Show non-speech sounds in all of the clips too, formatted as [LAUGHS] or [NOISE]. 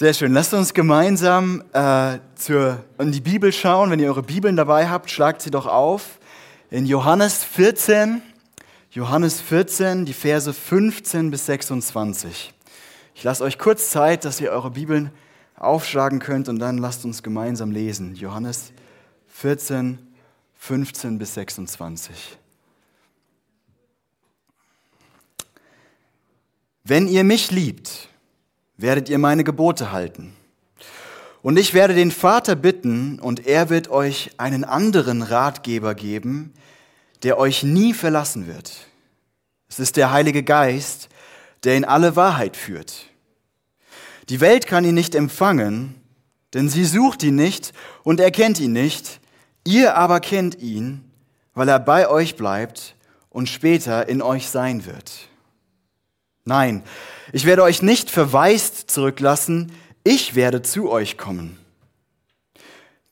Sehr schön. Lasst uns gemeinsam äh, zur, in die Bibel schauen. Wenn ihr eure Bibeln dabei habt, schlagt sie doch auf. In Johannes 14, Johannes 14, die Verse 15 bis 26. Ich lasse euch kurz Zeit, dass ihr eure Bibeln aufschlagen könnt und dann lasst uns gemeinsam lesen. Johannes 14, 15 bis 26. Wenn ihr mich liebt, werdet ihr meine Gebote halten. Und ich werde den Vater bitten, und er wird euch einen anderen Ratgeber geben, der euch nie verlassen wird. Es ist der Heilige Geist, der in alle Wahrheit führt. Die Welt kann ihn nicht empfangen, denn sie sucht ihn nicht und erkennt ihn nicht. Ihr aber kennt ihn, weil er bei euch bleibt und später in euch sein wird. Nein, ich werde euch nicht verwaist zurücklassen, ich werde zu euch kommen.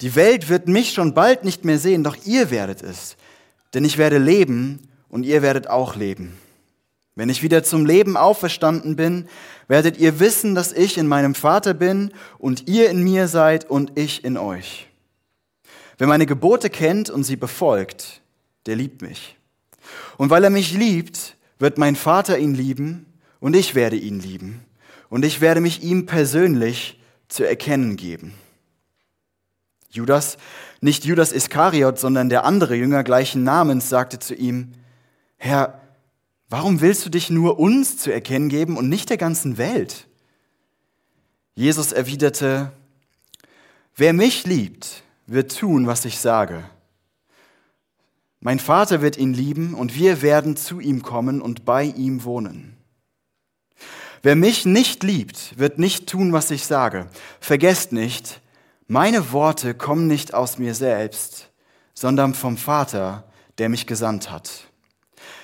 Die Welt wird mich schon bald nicht mehr sehen, doch ihr werdet es, denn ich werde leben und ihr werdet auch leben. Wenn ich wieder zum Leben auferstanden bin, werdet ihr wissen, dass ich in meinem Vater bin und ihr in mir seid und ich in euch. Wer meine Gebote kennt und sie befolgt, der liebt mich. Und weil er mich liebt, wird mein Vater ihn lieben und ich werde ihn lieben und ich werde mich ihm persönlich zu erkennen geben. Judas, nicht Judas Iskariot, sondern der andere Jünger gleichen Namens, sagte zu ihm, Herr, warum willst du dich nur uns zu erkennen geben und nicht der ganzen Welt? Jesus erwiderte, wer mich liebt, wird tun, was ich sage. Mein Vater wird ihn lieben und wir werden zu ihm kommen und bei ihm wohnen. Wer mich nicht liebt, wird nicht tun, was ich sage. Vergesst nicht, meine Worte kommen nicht aus mir selbst, sondern vom Vater, der mich gesandt hat.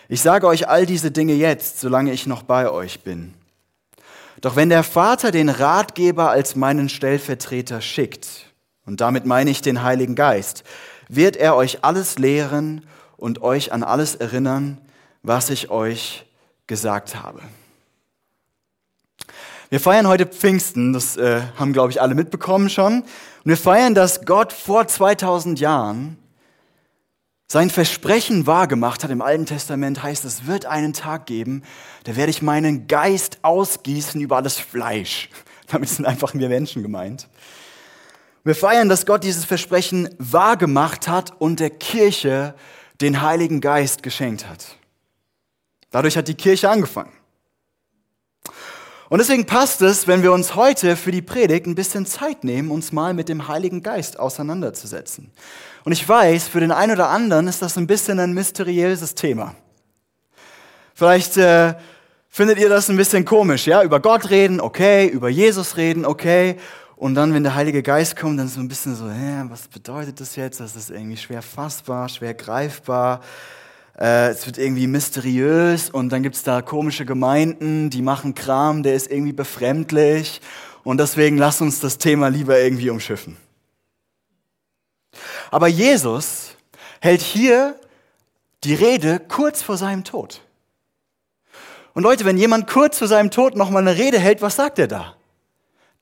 Ich sage euch all diese Dinge jetzt, solange ich noch bei euch bin. Doch wenn der Vater den Ratgeber als meinen Stellvertreter schickt, und damit meine ich den Heiligen Geist, wird er euch alles lehren und euch an alles erinnern, was ich euch gesagt habe. Wir feiern heute Pfingsten, das äh, haben, glaube ich, alle mitbekommen schon. Und wir feiern, dass Gott vor 2000 Jahren sein Versprechen wahrgemacht hat. Im Alten Testament heißt es, wird einen Tag geben, da werde ich meinen Geist ausgießen über alles Fleisch. [LAUGHS] Damit sind einfach wir Menschen gemeint. Wir feiern, dass Gott dieses Versprechen wahrgemacht hat und der Kirche den Heiligen Geist geschenkt hat. Dadurch hat die Kirche angefangen. Und deswegen passt es, wenn wir uns heute für die Predigt ein bisschen Zeit nehmen, uns mal mit dem Heiligen Geist auseinanderzusetzen. Und ich weiß, für den einen oder anderen ist das ein bisschen ein mysteriöses Thema. Vielleicht äh, findet ihr das ein bisschen komisch, ja? Über Gott reden, okay, über Jesus reden, okay. Und dann, wenn der Heilige Geist kommt, dann so ein bisschen so, hä, was bedeutet das jetzt? Das ist irgendwie schwer fassbar, schwer greifbar äh, es wird irgendwie mysteriös und dann gibt's da komische Gemeinden, die machen Kram, der ist irgendwie befremdlich und deswegen lass uns das Thema lieber irgendwie umschiffen. Aber Jesus hält hier die Rede kurz vor seinem Tod. Und Leute, wenn jemand kurz vor seinem Tod nochmal eine Rede hält, was sagt er da?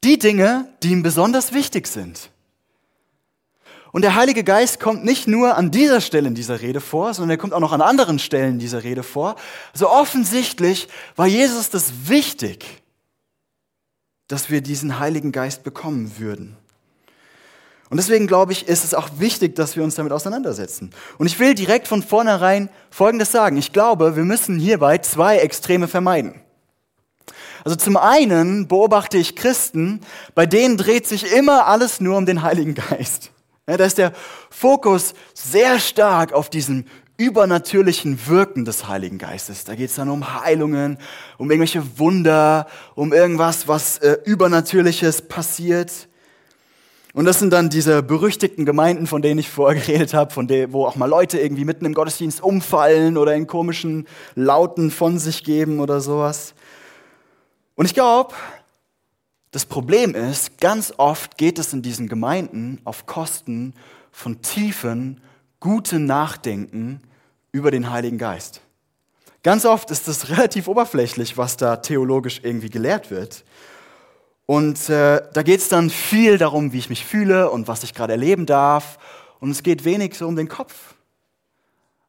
Die Dinge, die ihm besonders wichtig sind. Und der Heilige Geist kommt nicht nur an dieser Stelle in dieser Rede vor, sondern er kommt auch noch an anderen Stellen dieser Rede vor. Also offensichtlich war Jesus das wichtig, dass wir diesen Heiligen Geist bekommen würden. Und deswegen glaube ich, ist es auch wichtig, dass wir uns damit auseinandersetzen. Und ich will direkt von vornherein Folgendes sagen. Ich glaube, wir müssen hierbei zwei Extreme vermeiden. Also zum einen beobachte ich Christen, bei denen dreht sich immer alles nur um den Heiligen Geist. Ja, da ist der Fokus sehr stark auf diesem übernatürlichen Wirken des Heiligen Geistes. Da geht es dann um Heilungen, um irgendwelche Wunder, um irgendwas, was äh, übernatürliches passiert. Und das sind dann diese berüchtigten Gemeinden, von denen ich vorher [LAUGHS] geredet habe, von der, wo auch mal Leute irgendwie mitten im Gottesdienst umfallen oder in komischen Lauten von sich geben oder sowas. Und ich glaube, das Problem ist, ganz oft geht es in diesen Gemeinden auf Kosten von tiefen, guten Nachdenken über den Heiligen Geist. Ganz oft ist es [LAUGHS] relativ oberflächlich, was da theologisch irgendwie gelehrt wird. Und äh, da geht es dann viel darum, wie ich mich fühle und was ich gerade erleben darf. Und es geht wenig so um den Kopf.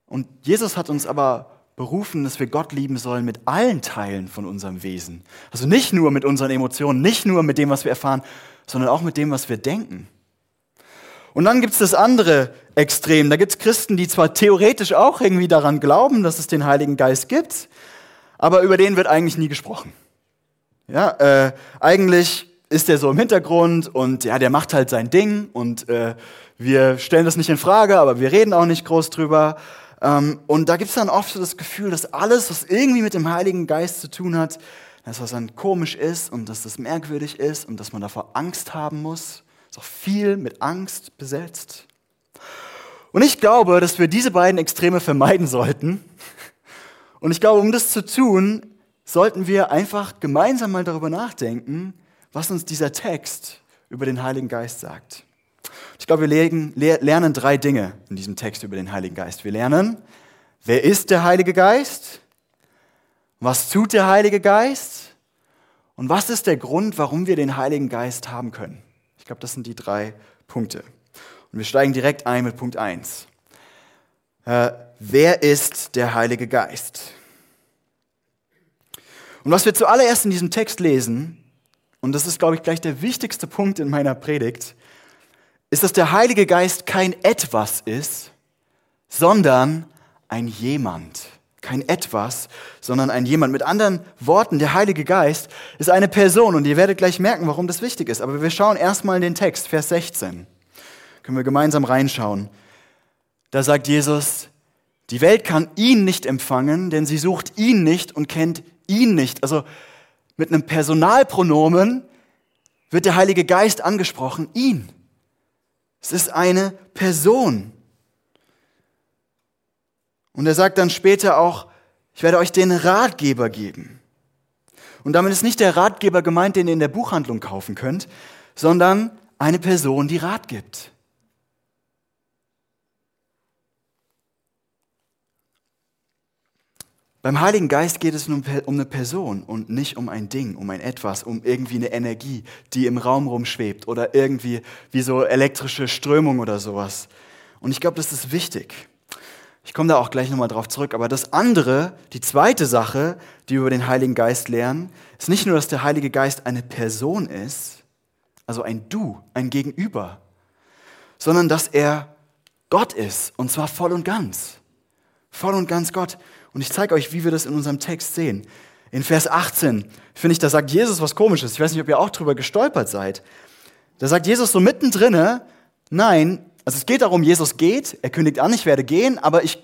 Und Jesus hat uns aber berufen, dass wir Gott lieben sollen mit allen Teilen von unserem Wesen. Also nicht nur mit unseren Emotionen, nicht nur mit dem, was wir erfahren, sondern auch mit dem, was wir denken. Und dann gibt es das andere Extrem. Da gibt es Christen, die zwar theoretisch auch irgendwie daran glauben, dass es den Heiligen Geist gibt, aber über den wird eigentlich nie gesprochen. Ja, äh, eigentlich ist der so im Hintergrund und ja, der macht halt sein Ding und äh, wir stellen das nicht in Frage, aber wir reden auch nicht groß drüber. Ähm, und da gibt es dann oft so das Gefühl, dass alles, was irgendwie mit dem Heiligen Geist zu tun hat, dass was dann komisch ist und dass das merkwürdig ist und dass man davor Angst haben muss. Ist auch viel mit Angst besetzt. Und ich glaube, dass wir diese beiden Extreme vermeiden sollten. Und ich glaube, um das zu tun, sollten wir einfach gemeinsam mal darüber nachdenken, was uns dieser Text über den Heiligen Geist sagt. Ich glaube, wir lernen drei Dinge in diesem Text über den Heiligen Geist. Wir lernen, wer ist der Heilige Geist? Was tut der Heilige Geist? Und was ist der Grund, warum wir den Heiligen Geist haben können? Ich glaube, das sind die drei Punkte. Und wir steigen direkt ein mit Punkt 1. Äh, wer ist der Heilige Geist? Und was wir zuallererst in diesem Text lesen, und das ist, glaube ich, gleich der wichtigste Punkt in meiner Predigt, ist, dass der Heilige Geist kein etwas ist, sondern ein jemand. Kein etwas, sondern ein jemand. Mit anderen Worten, der Heilige Geist ist eine Person und ihr werdet gleich merken, warum das wichtig ist. Aber wir schauen erstmal in den Text, Vers 16. Können wir gemeinsam reinschauen. Da sagt Jesus, die Welt kann ihn nicht empfangen, denn sie sucht ihn nicht und kennt ihn nicht. Also mit einem Personalpronomen wird der Heilige Geist angesprochen, ihn. Es ist eine Person. Und er sagt dann später auch, ich werde euch den Ratgeber geben. Und damit ist nicht der Ratgeber gemeint, den ihr in der Buchhandlung kaufen könnt, sondern eine Person, die Rat gibt. Beim Heiligen Geist geht es um eine Person und nicht um ein Ding, um ein Etwas, um irgendwie eine Energie, die im Raum rumschwebt oder irgendwie wie so elektrische Strömung oder sowas. Und ich glaube, das ist wichtig. Ich komme da auch gleich nochmal drauf zurück. Aber das andere, die zweite Sache, die wir über den Heiligen Geist lernen, ist nicht nur, dass der Heilige Geist eine Person ist, also ein Du, ein Gegenüber, sondern dass er Gott ist, und zwar voll und ganz. Voll und ganz Gott. Und ich zeige euch, wie wir das in unserem Text sehen. In Vers 18 finde ich, da sagt Jesus was Komisches. Ich weiß nicht, ob ihr auch drüber gestolpert seid. Da sagt Jesus so mittendrin, nein, also es geht darum, Jesus geht, er kündigt an, ich werde gehen, aber ich,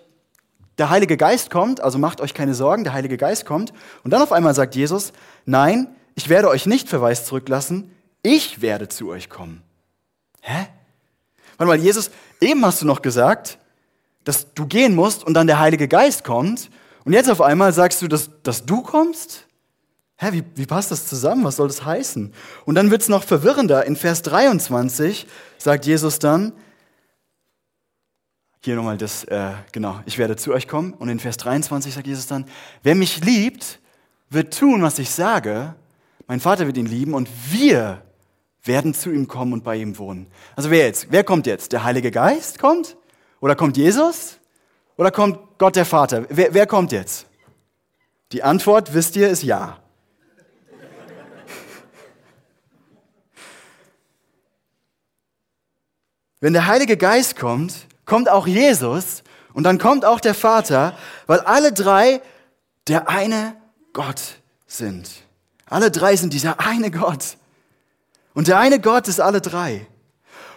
der Heilige Geist kommt, also macht euch keine Sorgen, der Heilige Geist kommt. Und dann auf einmal sagt Jesus, nein, ich werde euch nicht verweist zurücklassen, ich werde zu euch kommen. Hä? Warte mal, Jesus, eben hast du noch gesagt, dass du gehen musst und dann der Heilige Geist kommt. Und jetzt auf einmal sagst du, dass, dass du kommst? Hä, wie, wie passt das zusammen? Was soll das heißen? Und dann wird es noch verwirrender. In Vers 23 sagt Jesus dann, hier nochmal das, äh, genau, ich werde zu euch kommen. Und in Vers 23 sagt Jesus dann, wer mich liebt, wird tun, was ich sage. Mein Vater wird ihn lieben und wir werden zu ihm kommen und bei ihm wohnen. Also wer jetzt? Wer kommt jetzt? Der Heilige Geist kommt? Oder kommt Jesus? Oder kommt Gott der Vater? Wer, wer kommt jetzt? Die Antwort, wisst ihr, ist ja. Wenn der Heilige Geist kommt, kommt auch Jesus und dann kommt auch der Vater, weil alle drei der eine Gott sind. Alle drei sind dieser eine Gott. Und der eine Gott ist alle drei.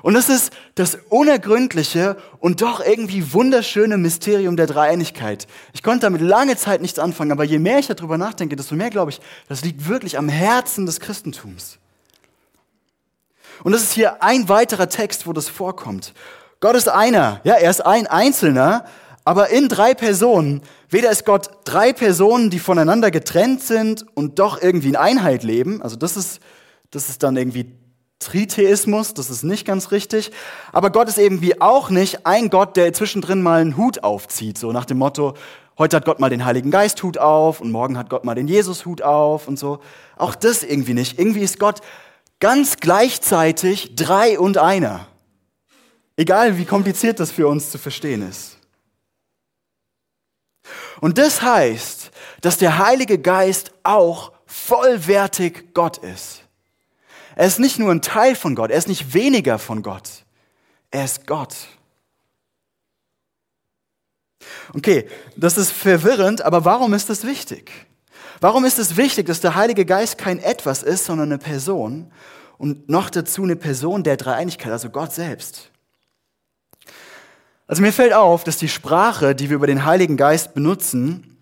Und das ist das unergründliche und doch irgendwie wunderschöne Mysterium der Dreieinigkeit. Ich konnte damit lange Zeit nichts anfangen, aber je mehr ich darüber nachdenke, desto mehr glaube ich, das liegt wirklich am Herzen des Christentums. Und das ist hier ein weiterer Text, wo das vorkommt. Gott ist einer, ja, er ist ein Einzelner, aber in drei Personen. Weder ist Gott drei Personen, die voneinander getrennt sind und doch irgendwie in Einheit leben. Also das ist, das ist dann irgendwie Tritheismus, das ist nicht ganz richtig. Aber Gott ist eben wie auch nicht ein Gott, der zwischendrin mal einen Hut aufzieht, so nach dem Motto, heute hat Gott mal den Heiligen Geist Hut auf und morgen hat Gott mal den Jesus Hut auf und so. Auch das irgendwie nicht. Irgendwie ist Gott ganz gleichzeitig drei und einer. Egal wie kompliziert das für uns zu verstehen ist. Und das heißt, dass der Heilige Geist auch vollwertig Gott ist. Er ist nicht nur ein Teil von Gott, er ist nicht weniger von Gott. Er ist Gott. Okay, das ist verwirrend, aber warum ist das wichtig? Warum ist es wichtig, dass der Heilige Geist kein etwas ist, sondern eine Person und noch dazu eine Person der Dreieinigkeit, also Gott selbst? Also mir fällt auf, dass die Sprache, die wir über den Heiligen Geist benutzen,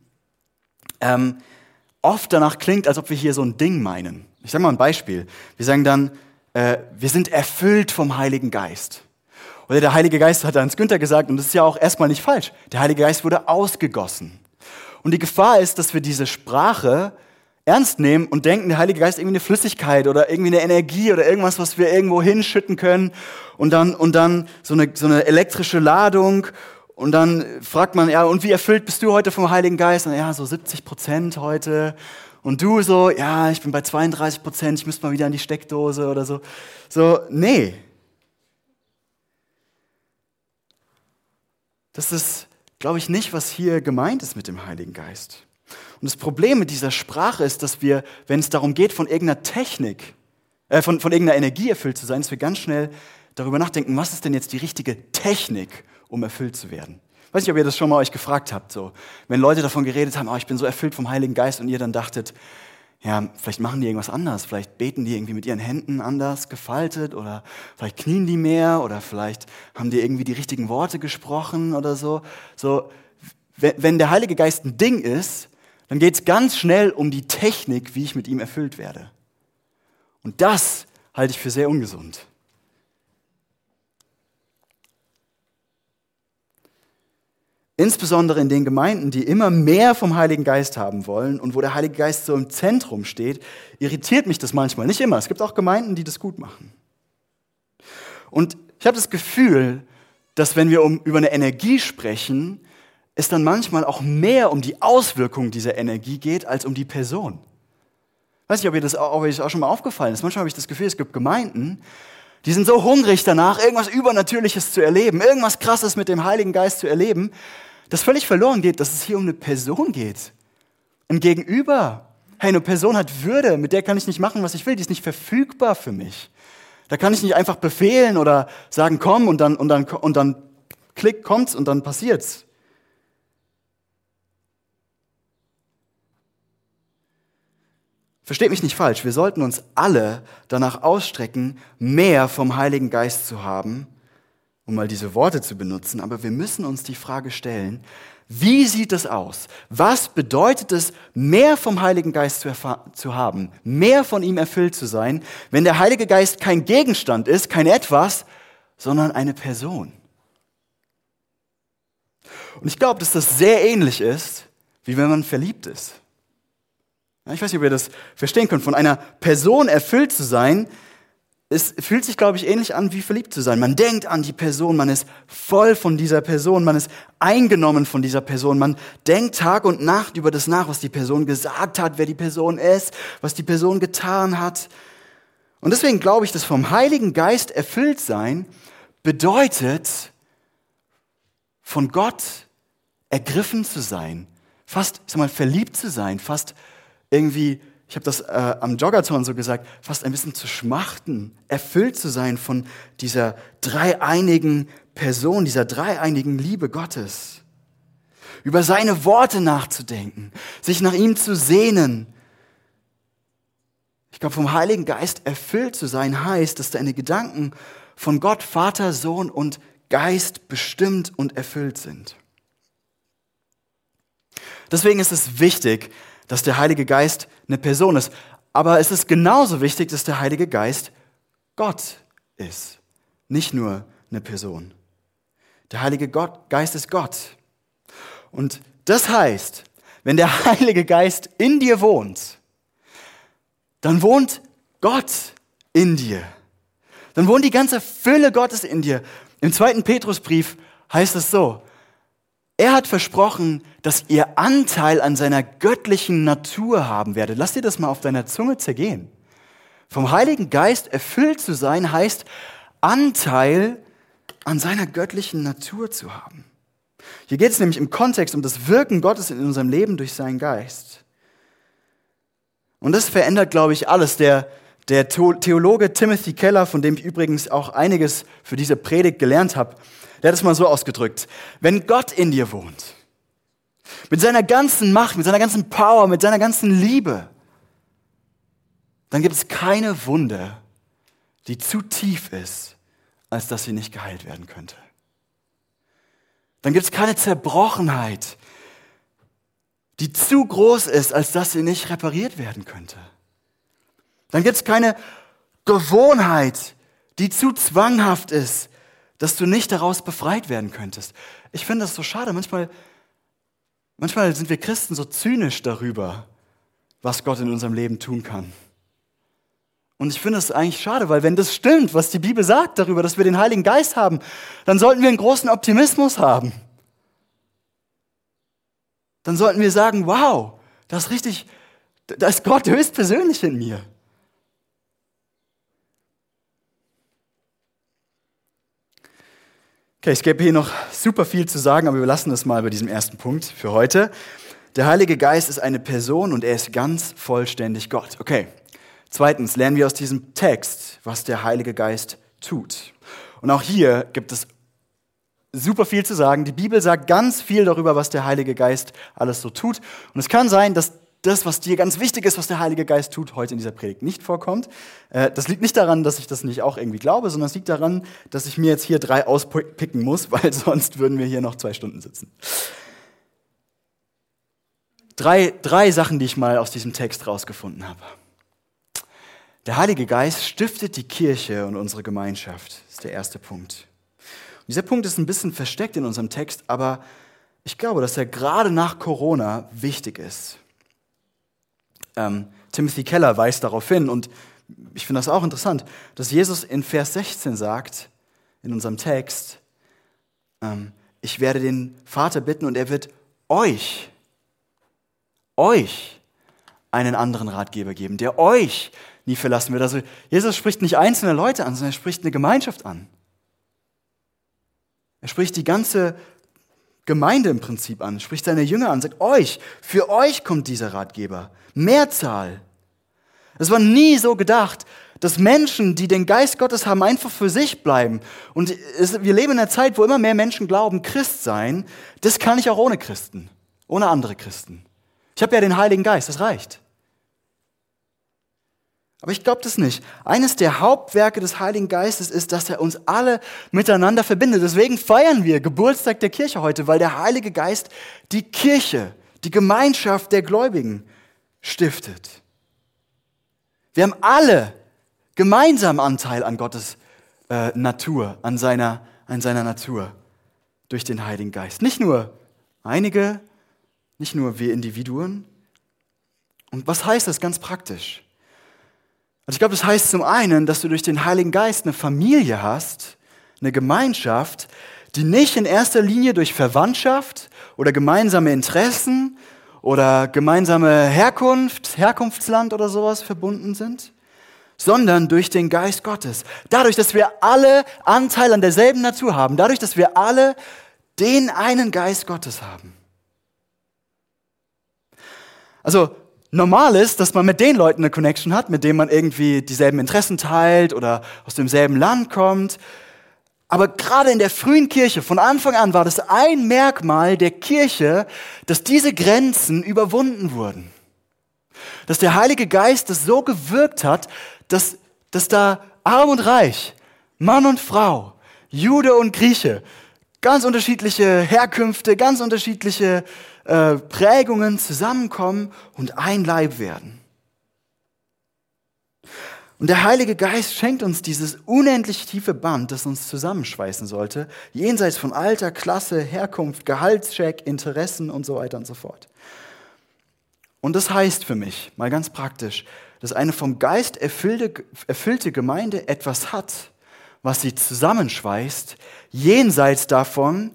ähm, oft danach klingt, als ob wir hier so ein Ding meinen. Ich sage mal ein Beispiel. Wir sagen dann, äh, wir sind erfüllt vom Heiligen Geist. Oder der Heilige Geist hat Hans Günther gesagt, und das ist ja auch erstmal nicht falsch, der Heilige Geist wurde ausgegossen. Und die Gefahr ist, dass wir diese Sprache ernst nehmen und denken, der Heilige Geist ist irgendwie eine Flüssigkeit oder irgendwie eine Energie oder irgendwas, was wir irgendwo hinschütten können und dann, und dann so eine, so eine elektrische Ladung und dann fragt man, ja, und wie erfüllt bist du heute vom Heiligen Geist? Und ja, so 70 Prozent heute. Und du so, ja, ich bin bei 32 Prozent, ich müsste mal wieder an die Steckdose oder so. So, nee. Das ist, glaube ich, nicht, was hier gemeint ist mit dem Heiligen Geist. Und das Problem mit dieser Sprache ist, dass wir, wenn es darum geht, von irgendeiner Technik, äh, von, von irgendeiner Energie erfüllt zu sein, dass wir ganz schnell darüber nachdenken, was ist denn jetzt die richtige Technik, um erfüllt zu werden. Weiß nicht, ob ihr das schon mal euch gefragt habt, so. Wenn Leute davon geredet haben, oh, ich bin so erfüllt vom Heiligen Geist und ihr dann dachtet, ja, vielleicht machen die irgendwas anders, vielleicht beten die irgendwie mit ihren Händen anders gefaltet oder vielleicht knien die mehr oder vielleicht haben die irgendwie die richtigen Worte gesprochen oder so. So, wenn der Heilige Geist ein Ding ist, dann geht es ganz schnell um die Technik, wie ich mit ihm erfüllt werde. Und das halte ich für sehr ungesund. Insbesondere in den Gemeinden, die immer mehr vom Heiligen Geist haben wollen und wo der Heilige Geist so im Zentrum steht, irritiert mich das manchmal. Nicht immer. Es gibt auch Gemeinden, die das gut machen. Und ich habe das Gefühl, dass wenn wir um, über eine Energie sprechen, es dann manchmal auch mehr um die Auswirkung dieser Energie geht, als um die Person. Weiß nicht, ob ihr das auch, ob euch das auch schon mal aufgefallen ist. Manchmal habe ich das Gefühl, es gibt Gemeinden, die sind so hungrig danach, irgendwas Übernatürliches zu erleben, irgendwas Krasses mit dem Heiligen Geist zu erleben, dass völlig verloren geht, dass es hier um eine Person geht. Ein Gegenüber. Hey, eine Person hat Würde, mit der kann ich nicht machen, was ich will, die ist nicht verfügbar für mich. Da kann ich nicht einfach befehlen oder sagen, komm und dann, und dann, und dann klick, kommt's und dann passiert's. Versteht mich nicht falsch, wir sollten uns alle danach ausstrecken, mehr vom Heiligen Geist zu haben um mal diese Worte zu benutzen, aber wir müssen uns die Frage stellen, wie sieht es aus? Was bedeutet es, mehr vom Heiligen Geist zu, zu, haben, mehr von ihm erfüllt zu sein, wenn der Heilige Geist kein Gegenstand ist, kein etwas, sondern eine Person? Und ich glaube, dass das sehr ähnlich ist, wie wenn man verliebt ist. Ich weiß nicht, ob ihr das verstehen könnt. Von einer Person erfüllt zu sein, es fühlt sich, glaube ich, ähnlich an, wie verliebt zu sein. Man denkt an die Person, man ist voll von dieser Person, man ist eingenommen von dieser Person, man denkt Tag und Nacht über das nach, was die Person gesagt hat, wer die Person ist, was die Person getan hat. Und deswegen glaube ich, dass vom Heiligen Geist erfüllt sein bedeutet, von Gott ergriffen zu sein, fast, ich sag mal, verliebt zu sein, fast irgendwie ich habe das äh, am Joggerton so gesagt, fast ein bisschen zu schmachten, erfüllt zu sein von dieser dreieinigen Person, dieser dreieinigen Liebe Gottes. Über seine Worte nachzudenken, sich nach ihm zu sehnen. Ich glaube, vom Heiligen Geist erfüllt zu sein heißt, dass deine Gedanken von Gott, Vater, Sohn und Geist bestimmt und erfüllt sind. Deswegen ist es wichtig, dass der Heilige Geist eine Person ist. Aber es ist genauso wichtig, dass der Heilige Geist Gott ist, nicht nur eine Person. Der Heilige Gott, Geist ist Gott. Und das heißt, wenn der [LAUGHS] Heilige Geist in dir wohnt, dann wohnt Gott in dir. dann wohnt die ganze Fülle Gottes in dir. Im zweiten Petrusbrief heißt es so, er hat versprochen, dass ihr Anteil an seiner göttlichen Natur haben werdet. Lass dir das mal auf deiner Zunge zergehen. Vom Heiligen Geist erfüllt zu sein heißt Anteil an seiner göttlichen Natur zu haben. Hier geht es nämlich im Kontext um das Wirken Gottes in unserem Leben durch seinen Geist. Und das verändert, glaube ich, alles. Der, der Theologe Timothy Keller, von dem ich übrigens auch einiges für diese Predigt gelernt habe, der hat es mal so ausgedrückt. Wenn Gott in dir wohnt, mit seiner ganzen Macht, mit seiner ganzen Power, mit seiner ganzen Liebe, dann gibt es keine Wunde, die zu tief ist, als dass sie nicht geheilt werden könnte. Dann gibt es keine Zerbrochenheit, die zu groß ist, als dass sie nicht repariert werden könnte. Dann gibt es keine Gewohnheit, die zu zwanghaft ist, dass du nicht daraus befreit werden könntest. Ich finde das so schade. Manchmal, manchmal sind wir Christen so zynisch darüber, was Gott in unserem Leben tun kann. Und ich finde es eigentlich schade, weil wenn das stimmt, was die Bibel sagt darüber, dass wir den Heiligen Geist haben, dann sollten wir einen großen Optimismus haben. Dann sollten wir sagen, wow, das ist richtig, da ist Gott höchstpersönlich in mir. Okay, es gäbe hier noch super viel zu sagen, aber wir lassen es mal bei diesem ersten Punkt für heute. Der Heilige Geist ist eine Person und er ist ganz vollständig Gott. Okay. Zweitens lernen wir aus diesem Text, was der Heilige Geist tut. Und auch hier gibt es super viel zu sagen. Die Bibel sagt ganz viel darüber, was der Heilige Geist alles so tut. Und es kann sein, dass das, was dir ganz wichtig ist, was der Heilige Geist tut, heute in dieser Predigt nicht vorkommt. Äh, das liegt nicht daran, dass ich das nicht auch irgendwie glaube, sondern es liegt daran, dass ich mir jetzt hier drei auspicken muss, [LAUGHS] weil sonst würden wir hier noch zwei Stunden sitzen. Drei, drei Sachen, die ich mal aus diesem Text rausgefunden habe. Der Heilige Geist stiftet die Kirche und unsere Gemeinschaft. Ist der erste Punkt. Und dieser Punkt ist ein bisschen versteckt in unserem Text, aber ich glaube, dass er gerade nach Corona wichtig ist. Ähm, Timothy Keller weist darauf hin und ich finde das auch interessant, dass Jesus in Vers 16 sagt, in unserem Text, ähm, ich werde den Vater bitten und er wird euch, euch einen anderen Ratgeber geben, der euch nie verlassen wird. Also Jesus spricht nicht einzelne Leute an, sondern er spricht eine Gemeinschaft an. Er spricht die ganze Gemeinde im Prinzip an, spricht seine Jünger an, sagt euch, für euch kommt dieser Ratgeber. Mehrzahl. Es war nie so gedacht, dass Menschen, die den Geist Gottes haben, einfach für sich bleiben. Und es, wir leben in einer Zeit, wo immer mehr Menschen glauben, Christ sein, das kann ich auch ohne Christen, ohne andere Christen. Ich habe ja den Heiligen Geist, das reicht. Aber ich glaube das nicht. Eines der Hauptwerke des Heiligen Geistes ist, dass er uns alle miteinander verbindet. Deswegen feiern wir Geburtstag der Kirche heute, weil der Heilige Geist die Kirche, die Gemeinschaft der Gläubigen stiftet. Wir haben alle gemeinsam Anteil an Gottes äh, Natur, an seiner, an seiner Natur durch den Heiligen Geist. Nicht nur einige, nicht nur wir Individuen. Und was heißt das ganz praktisch? Und ich glaube, das heißt zum einen, dass du durch den Heiligen Geist eine Familie hast, eine Gemeinschaft, die nicht in erster Linie durch Verwandtschaft oder gemeinsame Interessen oder gemeinsame Herkunft, Herkunftsland oder sowas verbunden sind, sondern durch den Geist Gottes. Dadurch, dass wir alle Anteil an derselben Natur haben, dadurch, dass wir alle den einen Geist Gottes haben. Also normal ist, dass man mit den Leuten eine Connection hat, mit denen man irgendwie dieselben Interessen teilt oder aus demselben Land kommt. Aber gerade in der frühen Kirche, von Anfang an war das ein Merkmal der Kirche, dass diese Grenzen überwunden wurden. Dass der Heilige Geist das so gewirkt hat, dass, dass da arm und reich, Mann und Frau, Jude und Grieche, ganz unterschiedliche Herkünfte, ganz unterschiedliche äh, Prägungen zusammenkommen und ein Leib werden. Und der Heilige Geist schenkt uns dieses unendlich tiefe Band, das uns zusammenschweißen sollte, jenseits von Alter, Klasse, Herkunft, Gehaltscheck, Interessen und so weiter und so fort. Und das heißt für mich, mal ganz praktisch, dass eine vom Geist erfüllte, erfüllte Gemeinde etwas hat, was sie zusammenschweißt, jenseits davon,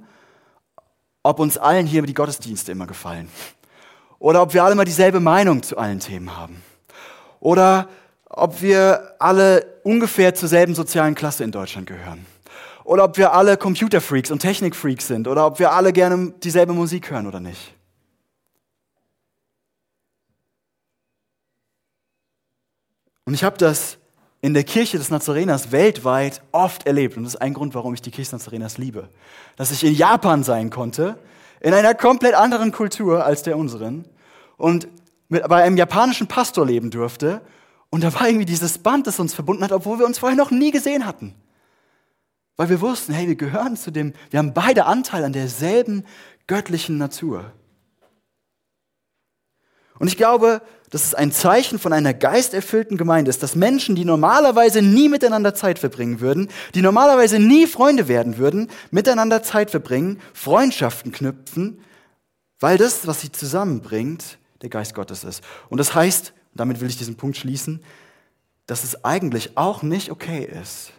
ob uns allen hier die Gottesdienste immer gefallen. Oder ob wir alle mal dieselbe Meinung zu allen Themen haben. Oder ob wir alle ungefähr zur selben sozialen Klasse in Deutschland gehören. Oder ob wir alle Computerfreaks und Technikfreaks sind. Oder ob wir alle gerne dieselbe Musik hören oder nicht. Und ich habe das in der Kirche des Nazareners weltweit oft erlebt. Und das ist ein Grund, warum ich die Kirche des Nazareners liebe. Dass ich in Japan sein konnte, in einer komplett anderen Kultur als der unseren. Und mit, bei einem japanischen Pastor leben durfte. Und da war irgendwie dieses Band, das uns verbunden hat, obwohl wir uns vorher noch nie gesehen hatten. Weil wir wussten, hey, wir gehören zu dem, wir haben beide Anteil an derselben göttlichen Natur. Und ich glaube, dass es ein Zeichen von einer geisterfüllten Gemeinde ist, dass Menschen, die normalerweise nie miteinander Zeit verbringen würden, die normalerweise nie Freunde werden würden, miteinander Zeit verbringen, Freundschaften knüpfen, weil das, was sie zusammenbringt, der Geist Gottes ist. Und das heißt, damit will ich diesen Punkt schließen, dass es eigentlich auch nicht okay ist,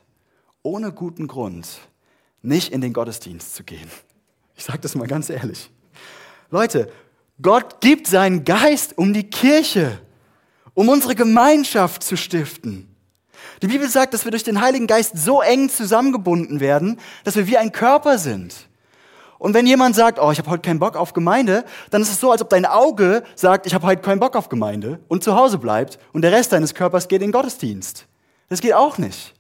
ohne guten Grund nicht in den Gottesdienst zu gehen. Ich sage das mal ganz ehrlich. Leute, Gott gibt seinen Geist, um die Kirche, um unsere Gemeinschaft zu stiften. Die Bibel sagt, dass wir durch den Heiligen Geist so eng zusammengebunden werden, dass wir wie ein Körper sind. Und wenn jemand sagt, oh, ich habe heute keinen Bock auf Gemeinde, dann ist es so, als ob dein Auge sagt, ich habe heute keinen Bock auf Gemeinde und zu Hause bleibt und der Rest deines Körpers geht in den Gottesdienst. Das geht auch nicht.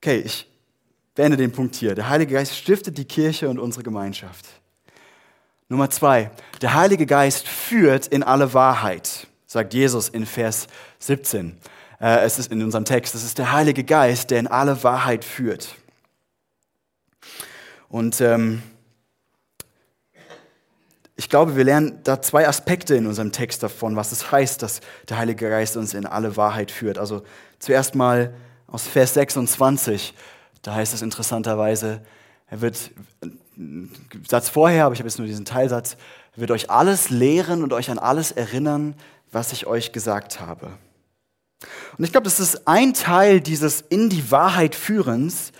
Okay, ich beende den Punkt hier. Der Heilige Geist stiftet die Kirche und unsere Gemeinschaft. Nummer zwei, der Heilige Geist führt in alle Wahrheit, sagt Jesus in Vers 17. Äh, es ist in unserem Text, es ist der Heilige Geist, der in alle Wahrheit führt. Und ähm, ich glaube, wir lernen da zwei Aspekte in unserem Text davon, was es heißt, dass der Heilige Geist uns in alle Wahrheit führt. Also zuerst mal aus Vers 26. Da heißt es interessanterweise, er wird, Satz vorher, aber ich habe jetzt nur diesen Teilsatz, er wird euch alles lehren und euch an alles erinnern, was ich euch gesagt habe. Und ich glaube, das ist ein Teil dieses in die Wahrheit führens,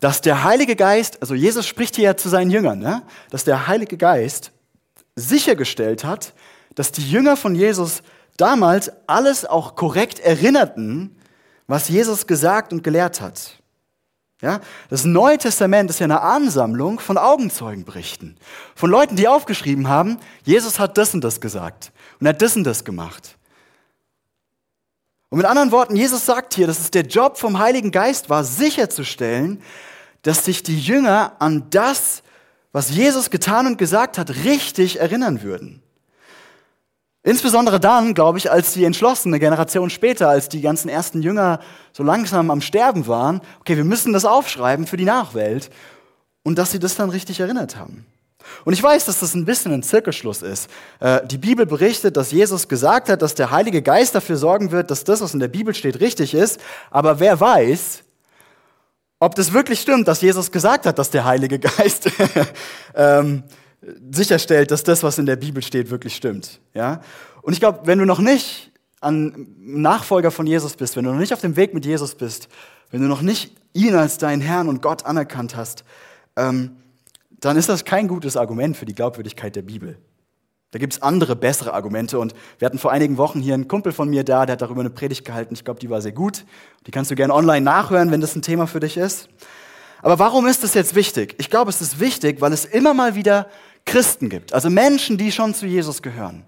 dass der Heilige Geist, also Jesus spricht hier ja zu seinen Jüngern, ne? dass der Heilige Geist sichergestellt hat, dass die Jünger von Jesus damals alles auch korrekt erinnerten, was Jesus gesagt und gelehrt hat. Ja, das Neue Testament ist ja eine Ansammlung von Augenzeugenberichten, von Leuten, die aufgeschrieben haben, Jesus hat das und das gesagt und hat das und das gemacht. Und mit anderen Worten, Jesus sagt hier, dass es der Job vom Heiligen Geist war, sicherzustellen, dass sich die Jünger an das, was Jesus getan und gesagt hat, richtig erinnern würden. Insbesondere dann, glaube ich, als die entschlossene Generation später, als die ganzen ersten Jünger so langsam am Sterben waren, okay, wir müssen das aufschreiben für die Nachwelt und dass sie das dann richtig erinnert haben. Und ich weiß, dass das ein bisschen ein Zirkelschluss ist. Äh, die Bibel berichtet, dass Jesus gesagt hat, dass der Heilige Geist dafür sorgen wird, dass das, was in der Bibel steht, richtig ist. Aber wer weiß, ob das wirklich stimmt, dass Jesus gesagt hat, dass der Heilige [LAUGHS] Geist ähm, sicherstellt, dass das, was in der Bibel steht, wirklich stimmt. Ja? Und ich glaube, wenn du noch nicht ein Nachfolger von Jesus bist, wenn du noch nicht auf dem Weg mit Jesus bist, wenn du noch nicht ihn als deinen Herrn und Gott anerkannt hast, ähm, dann ist das kein gutes Argument für die Glaubwürdigkeit der Bibel. Da gibt es andere, bessere Argumente. Und wir hatten vor einigen Wochen hier einen Kumpel von mir da, der hat darüber eine Predigt gehalten. Ich glaube, die war sehr gut. Die kannst du gerne online nachhören, wenn das ein Thema für dich ist. Aber warum ist das jetzt wichtig? Ich glaube, es ist wichtig, weil es immer mal wieder Christen gibt, also Menschen, die schon zu Jesus gehören,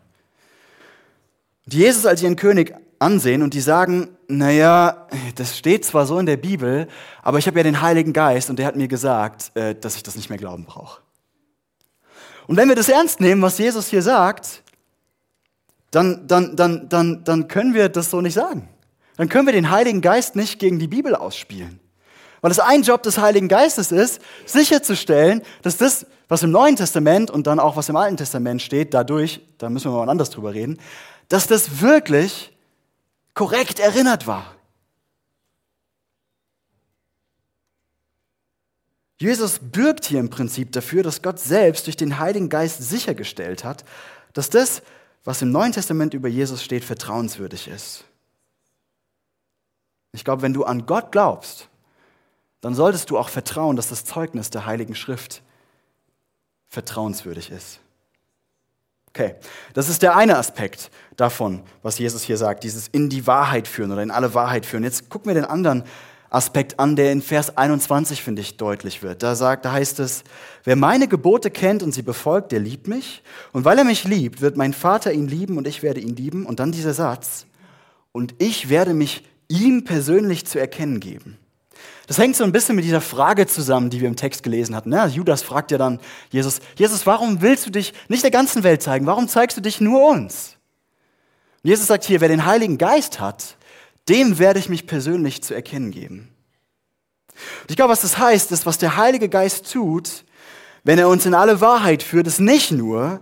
die Jesus als ihren König ansehen und die sagen, naja, das steht zwar so in der Bibel, aber ich habe ja den Heiligen Geist und der hat mir gesagt, äh, dass ich das nicht mehr glauben brauche. Und wenn wir das ernst nehmen, was Jesus hier sagt, dann, dann, dann, dann, dann können wir das so nicht sagen. Dann können wir den Heiligen Geist nicht gegen die Bibel ausspielen. Weil es ein Job des Heiligen Geistes ist, sicherzustellen, dass das, was im Neuen Testament und dann auch was im Alten Testament steht, dadurch, da müssen wir mal anders drüber reden, dass das wirklich korrekt erinnert war. Jesus bürgt hier im Prinzip dafür, dass Gott selbst durch den Heiligen Geist sichergestellt hat, dass das, was im Neuen Testament über Jesus steht, vertrauenswürdig ist. Ich glaube, wenn du an Gott glaubst, dann solltest du auch vertrauen, dass das Zeugnis der Heiligen Schrift vertrauenswürdig ist. Okay, das ist der eine Aspekt davon, was Jesus hier sagt, dieses in die Wahrheit führen oder in alle Wahrheit führen. Jetzt gucken wir den anderen Aspekt an, der in Vers 21, finde ich, deutlich wird. Da sagt, da heißt es, wer meine Gebote kennt und sie befolgt, der liebt mich. Und weil er mich liebt, wird mein Vater ihn lieben und ich werde ihn lieben. Und dann dieser Satz, und ich werde mich ihm persönlich zu erkennen geben. Das hängt so ein bisschen mit dieser Frage zusammen, die wir im Text gelesen hatten. Ja, Judas fragt ja dann Jesus, Jesus, warum willst du dich nicht der ganzen Welt zeigen? Warum zeigst du dich nur uns? Und Jesus sagt hier, wer den Heiligen Geist hat, dem werde ich mich persönlich zu erkennen geben. Und ich glaube, was das heißt, ist, was der Heilige Geist tut, wenn er uns in alle Wahrheit führt, ist nicht nur,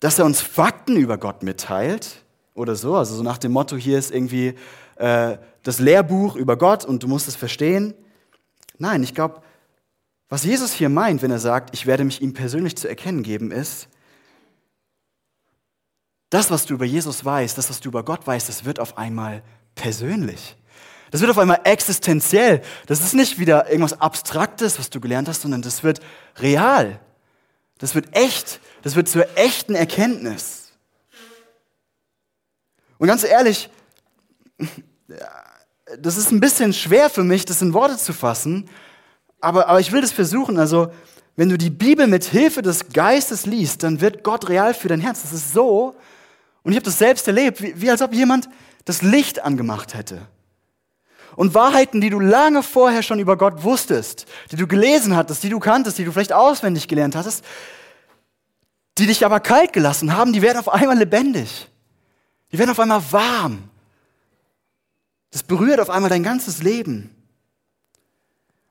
dass er uns Fakten über Gott mitteilt oder so, also so nach dem Motto, hier ist irgendwie äh, das Lehrbuch über Gott und du musst es verstehen. Nein, ich glaube, was Jesus hier meint, wenn er sagt, ich werde mich ihm persönlich zu erkennen geben, ist, das, was du über Jesus weißt, das, was du über Gott weißt, das wird auf einmal persönlich. Das wird auf einmal existenziell. Das ist nicht wieder irgendwas Abstraktes, was du gelernt hast, sondern das wird real. Das wird echt. Das wird zur echten Erkenntnis. Und ganz ehrlich, das ist ein bisschen schwer für mich, das in Worte zu fassen, aber, aber ich will das versuchen. Also, wenn du die Bibel mit Hilfe des Geistes liest, dann wird Gott real für dein Herz. Das ist so, und ich habe das selbst erlebt, wie, wie als ob jemand das Licht angemacht hätte. Und Wahrheiten, die du lange vorher schon über Gott wusstest, die du gelesen hattest, die du kanntest, die du vielleicht auswendig gelernt hattest, die dich aber kalt gelassen haben, die werden auf einmal lebendig. Die werden auf einmal warm. Das berührt auf einmal dein ganzes Leben.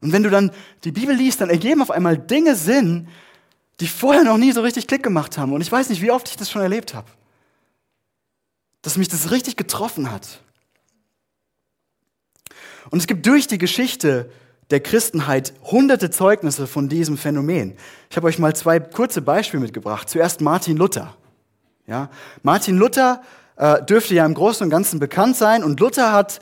Und wenn du dann die Bibel liest, dann ergeben auf einmal Dinge Sinn, die vorher noch nie so richtig Klick gemacht haben. Und ich weiß nicht, wie oft ich das schon erlebt habe. Dass mich das richtig getroffen hat. Und es gibt durch die Geschichte der Christenheit hunderte Zeugnisse von diesem Phänomen. Ich habe euch mal zwei kurze Beispiele mitgebracht. Zuerst Martin Luther. Ja, Martin Luther äh, dürfte ja im Großen und Ganzen bekannt sein. Und Luther hat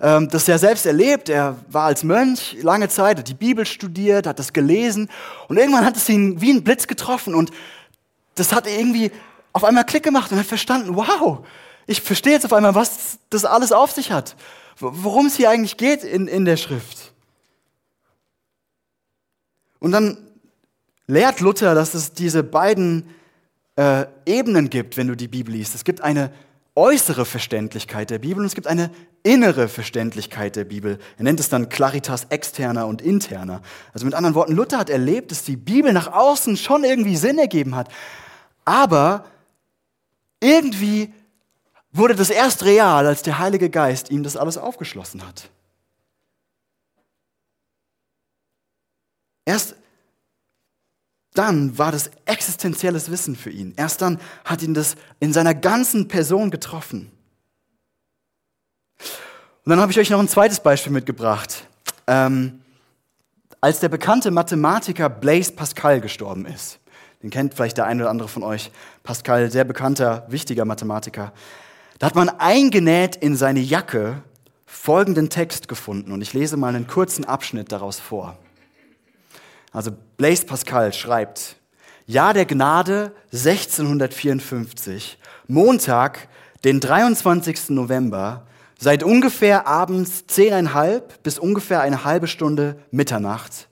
ähm, das ja selbst erlebt. Er war als Mönch lange Zeit, hat die Bibel studiert, hat das gelesen. Und irgendwann hat es ihn wie ein Blitz getroffen. Und das hat irgendwie auf einmal Klick gemacht und hat verstanden, wow, ich verstehe jetzt auf einmal, was das alles auf sich hat. Worum es hier eigentlich geht in, in der Schrift. Und dann lehrt Luther, dass es diese beiden äh, Ebenen gibt, wenn du die Bibel liest. Es gibt eine äußere Verständlichkeit der Bibel und es gibt eine innere Verständlichkeit der Bibel. Er nennt es dann Claritas externa und interna. Also mit anderen Worten, Luther hat erlebt, dass die Bibel nach außen schon irgendwie Sinn ergeben hat. Aber irgendwie wurde das erst real, als der Heilige Geist ihm das alles aufgeschlossen hat. Erst dann war das existenzielles Wissen für ihn. Erst dann hat ihn das in seiner ganzen Person getroffen. Und dann habe ich euch noch ein zweites Beispiel mitgebracht. Ähm, als der bekannte Mathematiker Blaise Pascal gestorben ist, den kennt vielleicht der eine oder andere von euch, Pascal, sehr bekannter, wichtiger Mathematiker, da hat man eingenäht in seine Jacke folgenden Text gefunden und ich lese mal einen kurzen Abschnitt daraus vor. Also Blaise Pascal schreibt, Jahr der Gnade 1654, Montag, den 23. November, seit ungefähr abends zehneinhalb bis ungefähr eine halbe Stunde Mitternacht,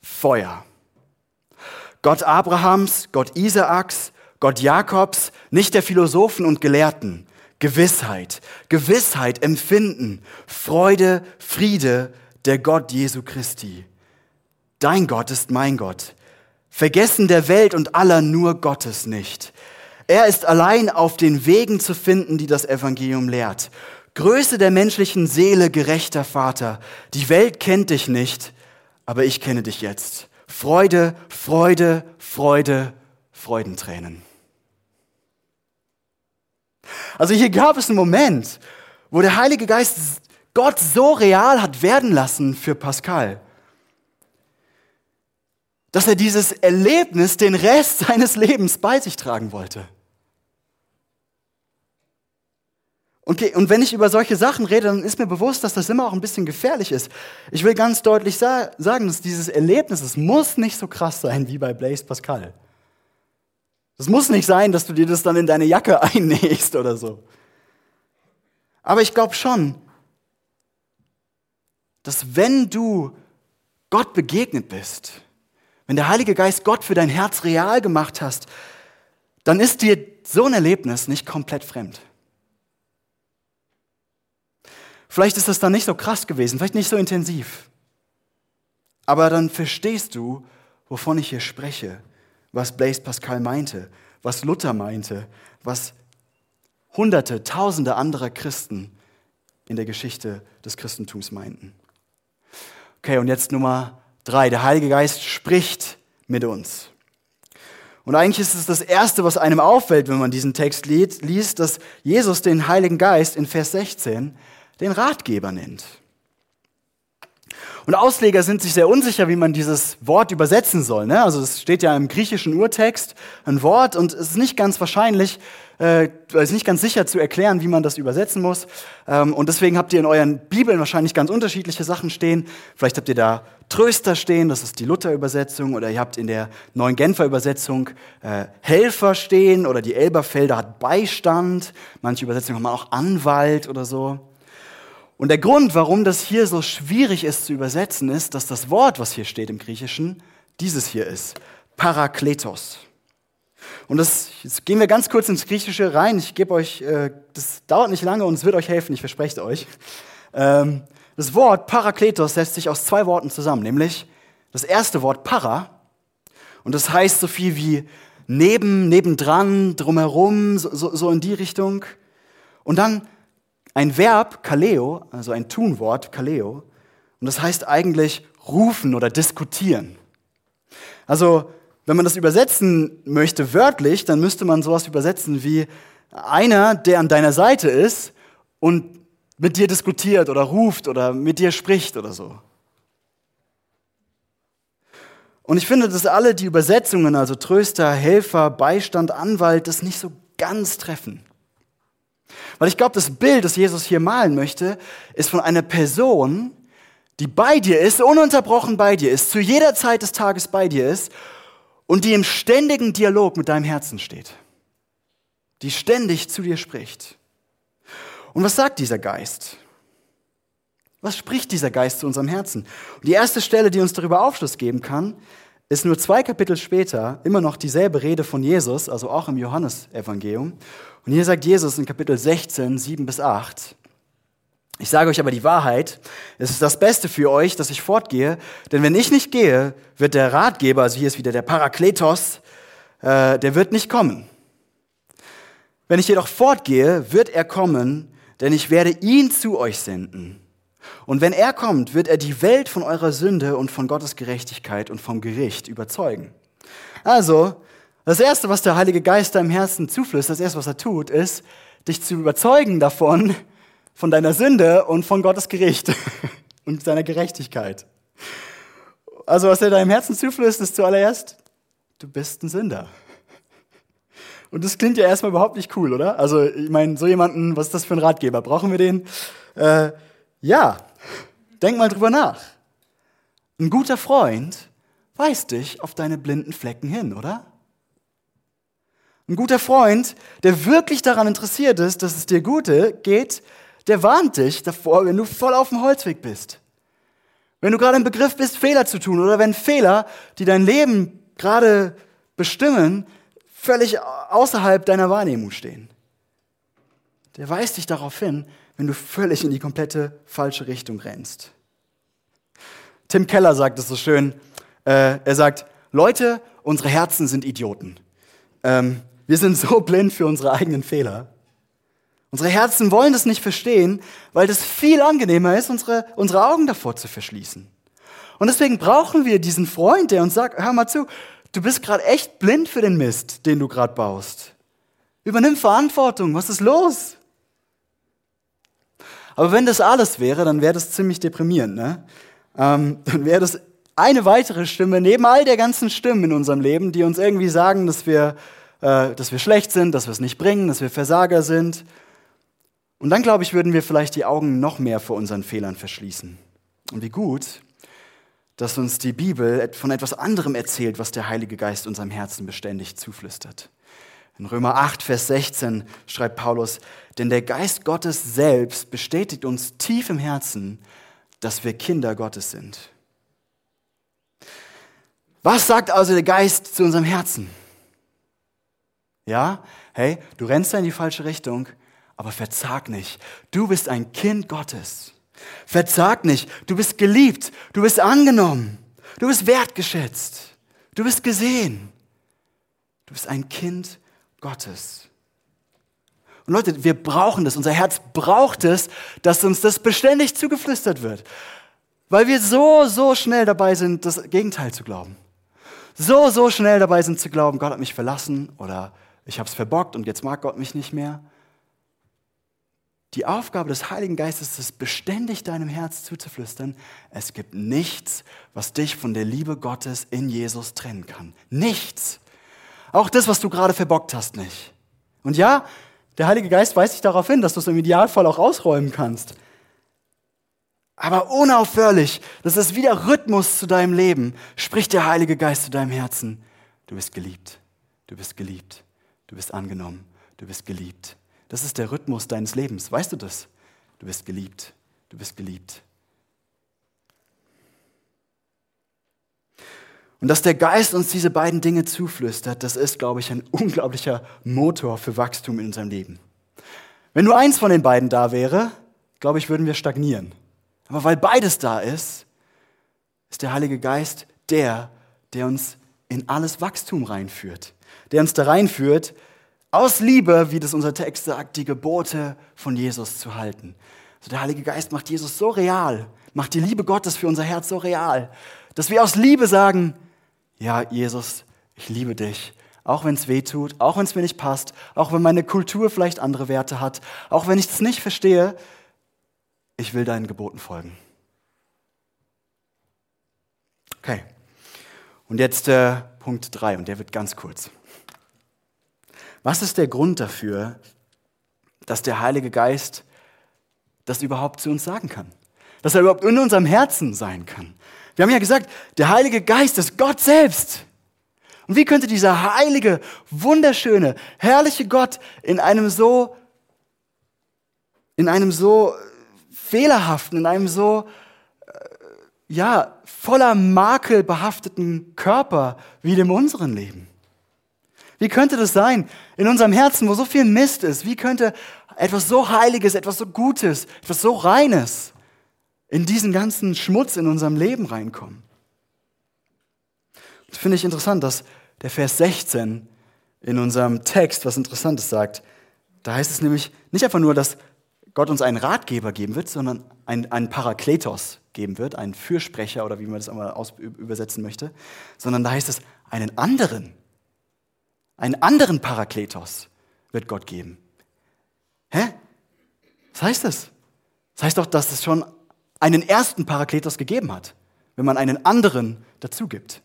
Feuer. Gott Abrahams, Gott Isaaks, Gott Jakobs, nicht der Philosophen und Gelehrten, Gewissheit, Gewissheit, Empfinden, Freude, Friede, der Gott Jesu Christi Dein Gott ist mein Gott. Vergessen der Welt und aller nur Gottes nicht. Er ist allein auf den Wegen zu finden, die das Evangelium lehrt. Größe der menschlichen Seele, gerechter Vater. Die Welt kennt dich nicht, aber ich kenne dich jetzt. Freude, Freude, Freude, Freudentränen. Also hier gab es einen Moment, wo der Heilige Geist Gott so real hat werden lassen für Pascal dass er dieses Erlebnis den Rest [LAUGHS] seines Lebens bei sich tragen wollte. Okay, und wenn ich über solche Sachen rede, dann ist mir bewusst, dass das immer auch ein bisschen gefährlich ist. Ich will ganz deutlich sa sagen, dass dieses Erlebnis, es muss nicht so krass sein wie bei Blaise Pascal. Es muss nicht sein, dass du dir das dann in deine Jacke [LAUGHS] einnähst oder so. Aber ich glaube schon, dass wenn du Gott begegnet bist, wenn der Heilige Geist Gott für dein Herz real gemacht hast, dann ist dir so ein Erlebnis nicht komplett fremd. Vielleicht ist das dann nicht so krass gewesen, vielleicht nicht so intensiv. Aber dann verstehst du, wovon ich hier spreche, was Blaise Pascal meinte, was Luther meinte, was Hunderte, Tausende anderer Christen in der Geschichte des Christentums meinten. Okay, und jetzt Nummer drei. Der Heilige Geist spricht mit uns. Und eigentlich ist es das Erste, was einem auffällt, wenn man diesen Text liest, dass Jesus den Heiligen Geist in Vers 16 den Ratgeber nennt. Und Ausleger sind sich sehr unsicher, wie man dieses Wort übersetzen soll. Ne? Also es steht ja im griechischen Urtext ein Wort und es ist nicht ganz wahrscheinlich, äh, es ist nicht ganz sicher zu erklären, wie man das übersetzen muss. Ähm, und deswegen habt ihr in euren Bibeln wahrscheinlich ganz unterschiedliche Sachen stehen. Vielleicht habt ihr da Tröster stehen, das ist die Luther-Übersetzung, oder ihr habt in der neuen Genfer Übersetzung äh, Helfer stehen, oder die Elberfelder hat Beistand. Manche Übersetzungen haben auch Anwalt oder so. Und der Grund, warum das hier so schwierig ist zu übersetzen, ist, dass das Wort, was hier steht im Griechischen, dieses hier ist. Parakletos. Und das, jetzt gehen wir ganz kurz ins Griechische rein. Ich gebe euch, äh, das dauert nicht lange und es wird euch helfen, ich verspreche es euch. Ähm, das Wort Parakletos setzt sich aus zwei Worten zusammen, nämlich das erste Wort para, und das heißt so viel wie neben, nebendran, drumherum, so, so, so in die Richtung. Und dann ein Verb, kaleo, also ein Tunwort, kaleo, und das heißt eigentlich rufen oder diskutieren. Also, wenn man das übersetzen möchte wörtlich, dann müsste man sowas übersetzen wie einer, der an deiner Seite ist und mit dir diskutiert oder ruft oder mit dir spricht oder so. Und ich finde, dass alle die Übersetzungen, also Tröster, Helfer, Beistand, Anwalt, das nicht so ganz treffen. Weil ich glaube, das Bild, das Jesus hier malen möchte, ist von einer Person, die bei dir ist, ununterbrochen bei dir ist, zu jeder Zeit des Tages bei dir ist und die im ständigen Dialog mit deinem Herzen steht. Die ständig zu dir spricht. Und was sagt dieser Geist? Was spricht dieser Geist zu unserem Herzen? Und die erste Stelle, die uns darüber Aufschluss geben kann, ist nur zwei Kapitel später immer noch dieselbe Rede von Jesus, also auch im Johannesevangelium. Und hier sagt Jesus in Kapitel 16, 7 bis 8, ich sage euch aber die Wahrheit, es ist das Beste für euch, dass ich fortgehe, denn wenn ich nicht gehe, wird der Ratgeber, also hier ist wieder der Parakletos, äh, der wird nicht kommen. Wenn ich jedoch fortgehe, wird er kommen, denn ich werde ihn zu euch senden. Und wenn er kommt, wird er die Welt von eurer Sünde und von Gottes Gerechtigkeit und vom Gericht überzeugen. Also, das Erste, was der Heilige Geist deinem Herzen zuflößt, das Erste, was er tut, ist, dich zu überzeugen davon, von deiner Sünde und von Gottes Gericht [LAUGHS] und seiner Gerechtigkeit. Also, was er deinem Herzen zuflößt, ist zuallererst, du bist ein Sünder. Und das klingt ja erstmal überhaupt nicht cool, oder? Also, ich meine, so jemanden, was ist das für ein Ratgeber? Brauchen wir den? Äh, ja, denk mal drüber nach. Ein guter Freund weist dich auf deine blinden Flecken hin, oder? Ein guter Freund, der wirklich daran interessiert ist, dass es dir gut geht, der warnt dich davor, wenn du voll auf dem Holzweg bist. Wenn du gerade im Begriff bist, Fehler zu tun oder wenn Fehler, die dein Leben gerade bestimmen, völlig außerhalb deiner Wahrnehmung stehen. Der weist dich darauf hin, wenn du völlig in die komplette falsche Richtung rennst. Tim Keller sagt es so schön. Äh, er sagt, Leute, unsere Herzen sind Idioten. Ähm, wir sind so blind für unsere eigenen Fehler. Unsere Herzen wollen das nicht verstehen, weil das viel angenehmer ist, unsere, unsere Augen davor zu verschließen. Und deswegen brauchen wir diesen Freund, der uns sagt, hör mal zu, du bist gerade echt blind für den Mist, den du gerade baust. Übernimm Verantwortung, was ist los? Aber wenn das alles wäre, dann wäre das ziemlich deprimierend. Ne? Ähm, dann wäre das eine weitere Stimme neben all der ganzen Stimmen in unserem Leben, die uns irgendwie sagen, dass wir äh, dass wir schlecht sind, dass wir es nicht bringen, dass wir Versager sind. Und dann, glaube ich, würden wir vielleicht die Augen noch mehr vor unseren Fehlern verschließen. Und wie gut, dass uns die Bibel von etwas anderem erzählt, was der Heilige Geist unserem Herzen beständig zuflüstert. In Römer 8, Vers 16 schreibt Paulus, denn der Geist Gottes selbst bestätigt uns tief im Herzen, dass wir Kinder Gottes sind. Was sagt also der Geist zu unserem Herzen? Ja, hey, du rennst da in die falsche Richtung, aber verzag nicht. Du bist ein Kind Gottes. Verzag nicht. Du bist geliebt. Du bist angenommen. Du bist wertgeschätzt. Du bist gesehen. Du bist ein Kind Gottes. Und Leute, wir brauchen das. Unser Herz braucht es, dass uns das beständig zugeflüstert wird. Weil wir so, so schnell dabei sind, das Gegenteil zu glauben. So, so schnell dabei sind zu glauben, Gott hat mich verlassen oder ich habe es verbockt und jetzt mag Gott mich nicht mehr. Die Aufgabe des Heiligen Geistes ist beständig deinem Herz zuzuflüstern, es gibt nichts, was dich von der Liebe Gottes in Jesus trennen kann. Nichts. Auch das, was du gerade verbockt hast, nicht. Und ja, der Heilige Geist weist dich darauf hin, dass du es im Idealfall auch ausräumen kannst. Aber unaufhörlich, das ist wieder Rhythmus zu deinem Leben, spricht der Heilige Geist zu deinem Herzen. Du bist geliebt, du bist geliebt, du bist angenommen, du bist geliebt. Das ist der Rhythmus deines Lebens. Weißt du das? Du bist geliebt. Du bist geliebt. Und dass der Geist uns diese beiden Dinge zuflüstert, das ist, glaube ich, ein unglaublicher Motor für Wachstum in unserem Leben. Wenn nur eins von den beiden da wäre, glaube ich, würden wir stagnieren. Aber weil beides da ist, ist der Heilige Geist der, der uns in alles Wachstum reinführt. Der uns da reinführt, aus Liebe, wie das unser Text sagt, die Gebote von Jesus zu halten. Also der Heilige Geist macht Jesus so real, macht die Liebe Gottes für unser Herz so real, dass wir aus Liebe sagen, ja, Jesus, ich liebe dich, auch wenn es weh tut, auch wenn es mir nicht passt, auch wenn meine Kultur vielleicht andere Werte hat, auch wenn ich es nicht verstehe, ich will deinen Geboten folgen. Okay. Und jetzt äh, Punkt 3, und der wird ganz kurz. Was ist der Grund dafür, dass der Heilige Geist das überhaupt zu uns sagen kann? Dass er überhaupt in unserem Herzen sein kann? Wir haben ja gesagt, der Heilige Geist ist Gott selbst. Und wie könnte dieser heilige, wunderschöne, herrliche Gott in einem so, in einem so fehlerhaften, in einem so, äh, ja, voller Makel behafteten Körper wie dem unseren leben? Wie könnte das sein in unserem Herzen, wo so viel Mist ist? Wie könnte etwas so Heiliges, etwas so Gutes, etwas so Reines in diesen ganzen Schmutz in unserem Leben reinkommen? Das finde ich interessant, dass der Vers 16 in unserem Text was Interessantes sagt. Da heißt es nämlich nicht einfach nur, dass Gott uns einen Ratgeber geben wird, sondern einen, einen Parakletos geben wird, einen Fürsprecher oder wie man das einmal aus, übersetzen möchte, sondern da heißt es einen anderen einen anderen Parakletos wird Gott geben. Hä? Was heißt das? Das heißt doch, dass es schon einen ersten Parakletos gegeben hat, wenn man einen anderen dazu gibt.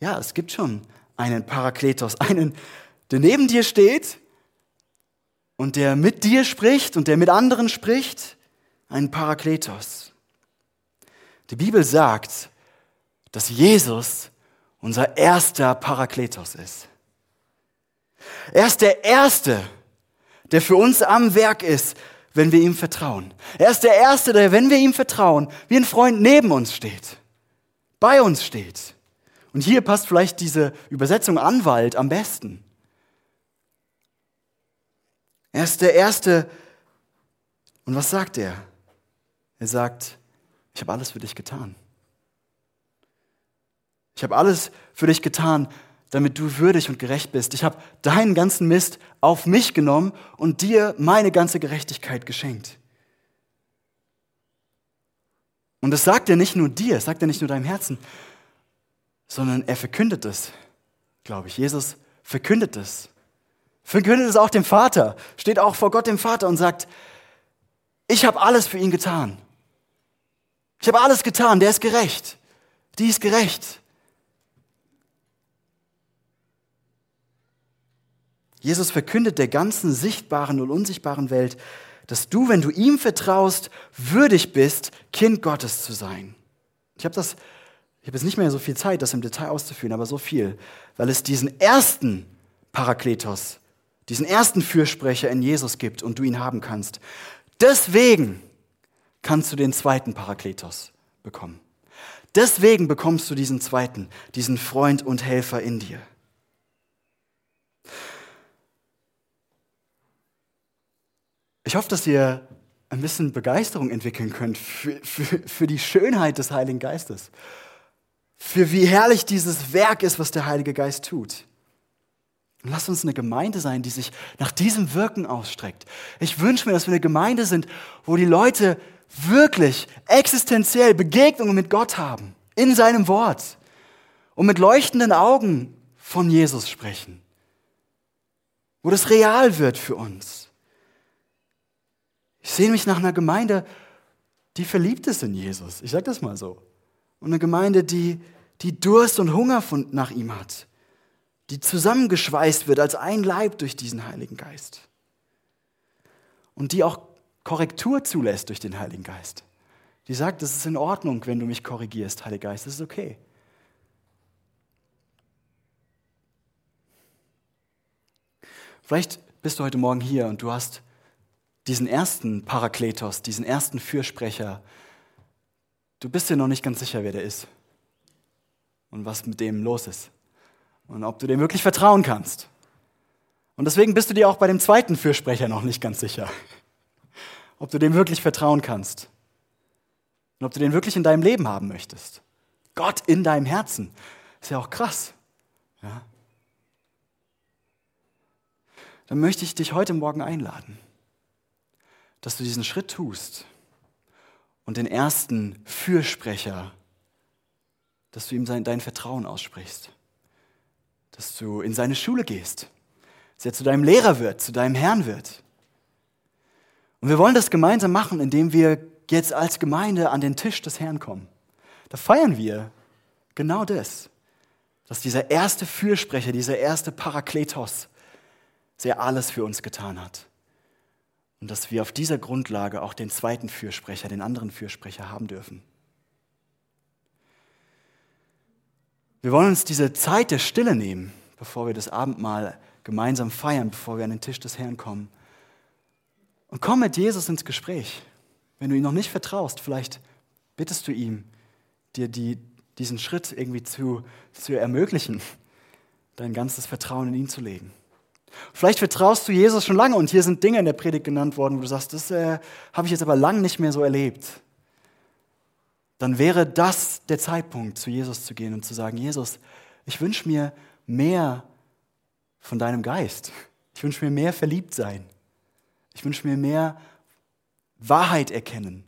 Ja, es gibt schon einen Parakletos, [LAUGHS] einen, der neben dir steht und der mit dir spricht und der mit anderen spricht, einen Parakletos. Die Bibel sagt, dass Jesus unser erster Parakletos ist. Er ist der Erste, der für uns am Werk ist, wenn wir ihm vertrauen. Er ist der Erste, der, wenn wir ihm vertrauen, wie ein Freund neben uns steht, bei uns steht. Und hier passt vielleicht diese Übersetzung Anwalt am besten. Er ist der Erste. Und was sagt er? Er sagt, ich habe alles für dich getan. Ich habe alles für dich getan, damit du würdig und gerecht bist. Ich habe deinen ganzen Mist auf mich genommen und dir meine ganze Gerechtigkeit geschenkt. Und das sagt er nicht nur dir, sagt er nicht nur deinem Herzen, sondern er verkündet es, glaube ich. Jesus verkündet es. Verkündet es auch dem Vater, steht auch vor Gott dem Vater und sagt, ich habe alles für ihn getan. Ich habe alles getan, der ist gerecht. Die ist gerecht. Jesus verkündet der ganzen sichtbaren und unsichtbaren Welt, dass du, wenn du ihm vertraust, würdig bist, Kind Gottes zu sein. Ich habe das, ich habe jetzt nicht mehr so viel Zeit, das im Detail auszuführen, aber so viel, weil es diesen ersten Parakletos, diesen ersten Fürsprecher in Jesus gibt und du ihn haben kannst. Deswegen kannst du den zweiten Parakletos bekommen. Deswegen bekommst du diesen zweiten, diesen Freund und Helfer in dir. Ich hoffe, dass ihr ein bisschen Begeisterung entwickeln könnt für, für, für die Schönheit des Heiligen Geistes. Für wie herrlich dieses Werk ist, was der Heilige Geist tut. Und lasst uns eine Gemeinde sein, die sich nach diesem Wirken ausstreckt. Ich wünsche mir, dass wir eine Gemeinde sind, wo die Leute wirklich existenziell Begegnungen mit Gott haben, in seinem Wort und mit leuchtenden Augen von Jesus sprechen. Wo das real wird für uns. Ich sehe mich nach einer Gemeinde, die verliebt ist in Jesus. Ich sage das mal so. Und eine Gemeinde, die, die Durst und Hunger nach ihm hat. Die zusammengeschweißt wird als ein Leib durch diesen Heiligen Geist. Und die auch Korrektur zulässt durch den Heiligen Geist. Die sagt, es ist in Ordnung, wenn du mich korrigierst, Heiliger Geist, das ist okay. Vielleicht bist du heute Morgen hier und du hast diesen ersten Parakletos, diesen ersten Fürsprecher, du bist dir noch nicht ganz sicher, wer der ist und was mit dem los ist und ob du dem wirklich vertrauen kannst. Und deswegen bist du dir auch bei dem zweiten Fürsprecher noch nicht ganz sicher, [LAUGHS] ob du dem wirklich vertrauen kannst und ob du den wirklich in deinem Leben haben möchtest. Gott in deinem Herzen. Ist ja auch krass. Ja? Dann möchte ich dich heute Morgen einladen dass du diesen Schritt tust und den ersten Fürsprecher, dass du ihm sein, dein Vertrauen aussprichst, dass du in seine Schule gehst, dass er zu deinem Lehrer wird, zu deinem Herrn wird. Und wir wollen das gemeinsam machen, indem wir jetzt als Gemeinde an den Tisch des Herrn kommen. Da feiern wir genau das, dass dieser erste Fürsprecher, dieser erste Parakletos, der alles für uns getan hat. Und dass wir auf dieser Grundlage auch den zweiten Fürsprecher, den anderen Fürsprecher haben dürfen. Wir wollen uns diese Zeit der Stille nehmen, bevor wir das Abendmahl gemeinsam feiern, bevor wir an den Tisch des Herrn kommen. Und komm mit Jesus ins Gespräch. Wenn du ihm noch nicht vertraust, vielleicht bittest du ihm, dir die, diesen Schritt irgendwie zu, zu ermöglichen, dein ganzes Vertrauen in ihn zu legen. Vielleicht vertraust du Jesus schon lange und hier sind Dinge in der Predigt genannt worden, wo du sagst, das äh, habe ich jetzt aber lange nicht mehr so erlebt. Dann wäre das der Zeitpunkt, zu Jesus zu gehen und zu sagen, Jesus, ich wünsche mir mehr von deinem Geist. Ich wünsche mir mehr verliebt sein. Ich wünsche mir mehr Wahrheit erkennen